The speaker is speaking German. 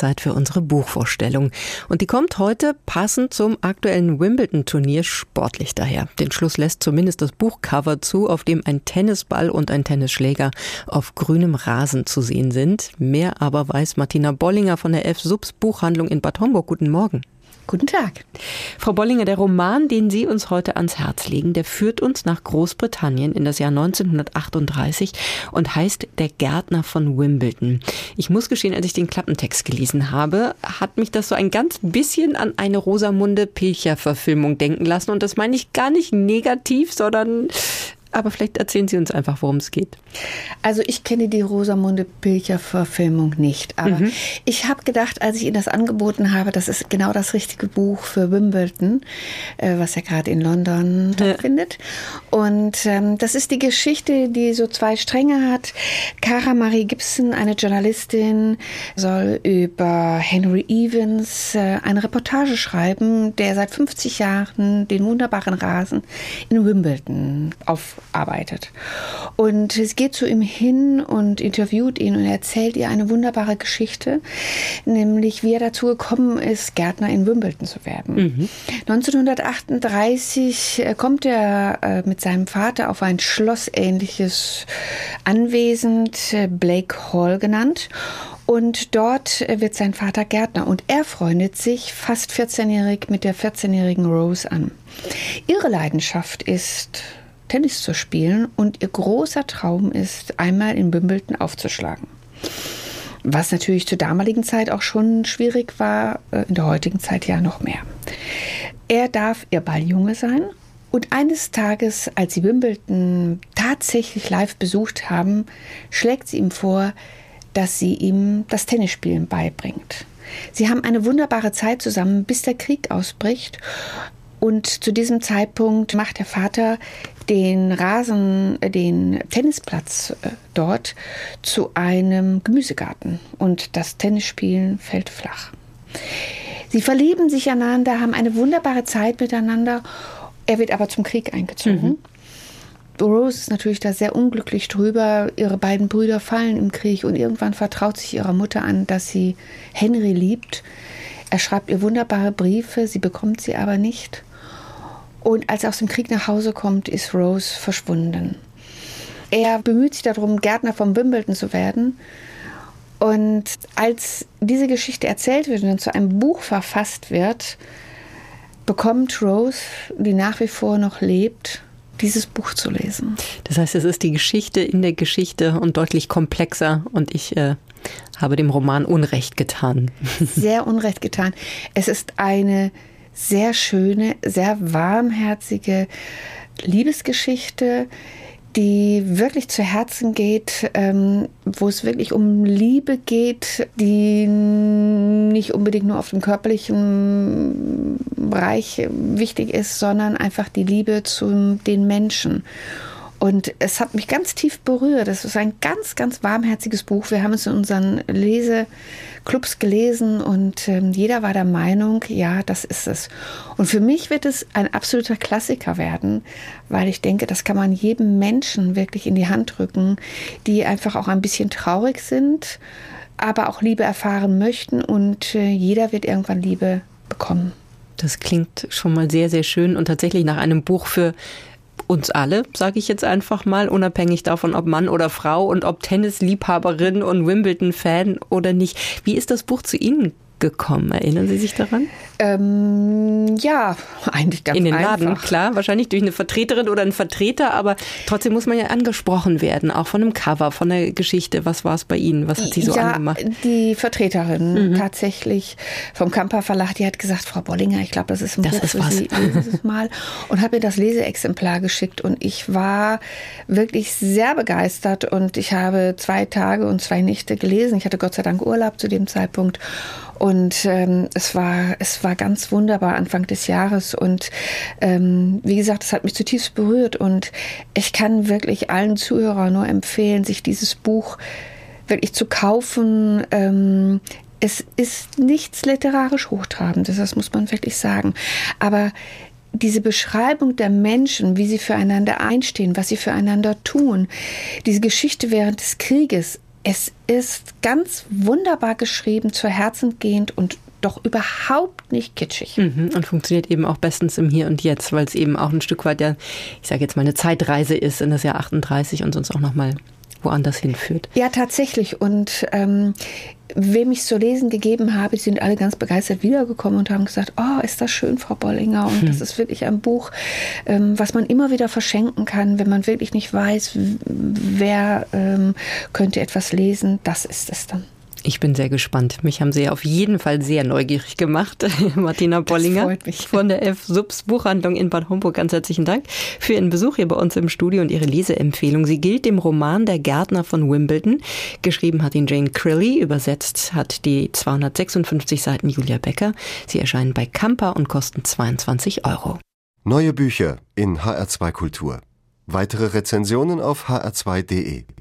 Zeit für unsere Buchvorstellung. Und die kommt heute passend zum aktuellen Wimbledon-Turnier sportlich daher. Den Schluss lässt zumindest das Buchcover zu, auf dem ein Tennisball und ein Tennisschläger auf grünem Rasen zu sehen sind. Mehr aber weiß Martina Bollinger von der F-Subs Buchhandlung in Bad Homburg. Guten Morgen. Guten Tag. Frau Bollinger, der Roman, den Sie uns heute ans Herz legen, der führt uns nach Großbritannien in das Jahr 1938 und heißt Der Gärtner von Wimbledon. Ich muss gestehen, als ich den Klappentext gelesen habe, hat mich das so ein ganz bisschen an eine Rosamunde Pilcher-Verfilmung denken lassen. Und das meine ich gar nicht negativ, sondern aber vielleicht erzählen Sie uns einfach, worum es geht. Also ich kenne die Rosamunde Pilcher Verfilmung nicht, aber mhm. ich habe gedacht, als ich Ihnen das angeboten habe, das ist genau das richtige Buch für Wimbledon, äh, was ja gerade in London stattfindet. Ja. Und ähm, das ist die Geschichte, die so zwei Stränge hat. Cara Marie Gibson, eine Journalistin, soll über Henry Evans äh, eine Reportage schreiben, der seit 50 Jahren den wunderbaren Rasen in Wimbledon auf arbeitet. Und es geht zu ihm hin und interviewt ihn und erzählt ihr eine wunderbare Geschichte, nämlich wie er dazu gekommen ist, Gärtner in Wimbledon zu werden. Mhm. 1938 äh, kommt er äh, mit seinem Vater auf ein schlossähnliches Anwesen, äh, Blake Hall genannt. Und dort wird sein Vater Gärtner und er freundet sich fast 14-jährig mit der 14-jährigen Rose an. Ihre Leidenschaft ist Tennis zu spielen und ihr großer Traum ist, einmal in Wimbledon aufzuschlagen. Was natürlich zur damaligen Zeit auch schon schwierig war, äh, in der heutigen Zeit ja noch mehr. Er darf ihr Balljunge sein und eines Tages, als sie Wimbledon tatsächlich live besucht haben, schlägt sie ihm vor, dass sie ihm das Tennisspielen beibringt. Sie haben eine wunderbare Zeit zusammen, bis der Krieg ausbricht. Und zu diesem Zeitpunkt macht der Vater den Rasen, äh, den Tennisplatz äh, dort zu einem Gemüsegarten und das Tennisspielen fällt flach. Sie verlieben sich einander, haben eine wunderbare Zeit miteinander. Er wird aber zum Krieg eingezogen. Mhm. Rose ist natürlich da sehr unglücklich drüber. Ihre beiden Brüder fallen im Krieg und irgendwann vertraut sich ihrer Mutter an, dass sie Henry liebt. Er schreibt ihr wunderbare Briefe, sie bekommt sie aber nicht. Und als er aus dem Krieg nach Hause kommt, ist Rose verschwunden. Er bemüht sich darum, Gärtner von Wimbledon zu werden. Und als diese Geschichte erzählt wird und zu einem Buch verfasst wird, bekommt Rose, die nach wie vor noch lebt, dieses Buch zu lesen. Das heißt, es ist die Geschichte in der Geschichte und deutlich komplexer. Und ich äh, habe dem Roman Unrecht getan. Sehr Unrecht getan. Es ist eine sehr schöne, sehr warmherzige Liebesgeschichte, die wirklich zu Herzen geht, ähm, wo es wirklich um Liebe geht, die nicht unbedingt nur auf dem körperlichen Bereich wichtig ist, sondern einfach die Liebe zu den Menschen. Und es hat mich ganz tief berührt. Es ist ein ganz, ganz warmherziges Buch. Wir haben es in unseren Leseclubs gelesen und äh, jeder war der Meinung, ja, das ist es. Und für mich wird es ein absoluter Klassiker werden, weil ich denke, das kann man jedem Menschen wirklich in die Hand drücken, die einfach auch ein bisschen traurig sind, aber auch Liebe erfahren möchten und äh, jeder wird irgendwann Liebe bekommen. Das klingt schon mal sehr, sehr schön und tatsächlich nach einem Buch für uns alle, sage ich jetzt einfach mal, unabhängig davon, ob Mann oder Frau und ob Tennisliebhaberin und Wimbledon-Fan oder nicht. Wie ist das Buch zu Ihnen gekommen? Erinnern Sie sich daran? Ähm, ja, eigentlich ganz In den einfach. Laden, klar, wahrscheinlich durch eine Vertreterin oder einen Vertreter, aber trotzdem muss man ja angesprochen werden, auch von einem Cover, von der Geschichte. Was war es bei Ihnen? Was hat Sie so ja, angemacht? Die Vertreterin mhm. tatsächlich vom Kamper Verlag, die hat gesagt, Frau Bollinger, ich glaube, das ist ein das Buch ist was. Sie, lesen Sie mal. Und habe mir das Leseexemplar geschickt und ich war wirklich sehr begeistert und ich habe zwei Tage und zwei Nächte gelesen. Ich hatte Gott sei Dank Urlaub zu dem Zeitpunkt und ähm, es war es war ganz wunderbar Anfang des Jahres. Und ähm, wie gesagt, es hat mich zutiefst berührt. Und ich kann wirklich allen Zuhörern nur empfehlen, sich dieses Buch wirklich zu kaufen. Ähm, es ist nichts literarisch Hochtrabendes, das muss man wirklich sagen. Aber diese Beschreibung der Menschen, wie sie füreinander einstehen, was sie füreinander tun, diese Geschichte während des Krieges, Es ist ganz wunderbar geschrieben, zu Herzen gehend und doch überhaupt nicht kitschig. Mhm, und funktioniert eben auch bestens im Hier und Jetzt, weil es eben auch ein Stück weit ja, ich sage jetzt mal, eine Zeitreise ist in das Jahr 38 und sonst auch nochmal woanders hinführt. Ja, tatsächlich. Und ähm, wem ich zu lesen gegeben habe, sind alle ganz begeistert wiedergekommen und haben gesagt, oh, ist das schön, Frau Bollinger. Und hm. das ist wirklich ein Buch, ähm, was man immer wieder verschenken kann, wenn man wirklich nicht weiß, wer ähm, könnte etwas lesen. Das ist es dann. Ich bin sehr gespannt. Mich haben Sie auf jeden Fall sehr neugierig gemacht, Martina Bollinger von der F-Subs Buchhandlung in Bad Homburg. Ganz herzlichen Dank für Ihren Besuch hier bei uns im Studio und Ihre Leseempfehlung. Sie gilt dem Roman Der Gärtner von Wimbledon. Geschrieben hat ihn Jane Crilly, übersetzt hat die 256 Seiten Julia Becker. Sie erscheinen bei Kampa und kosten 22 Euro. Neue Bücher in HR2 Kultur. Weitere Rezensionen auf hr2.de.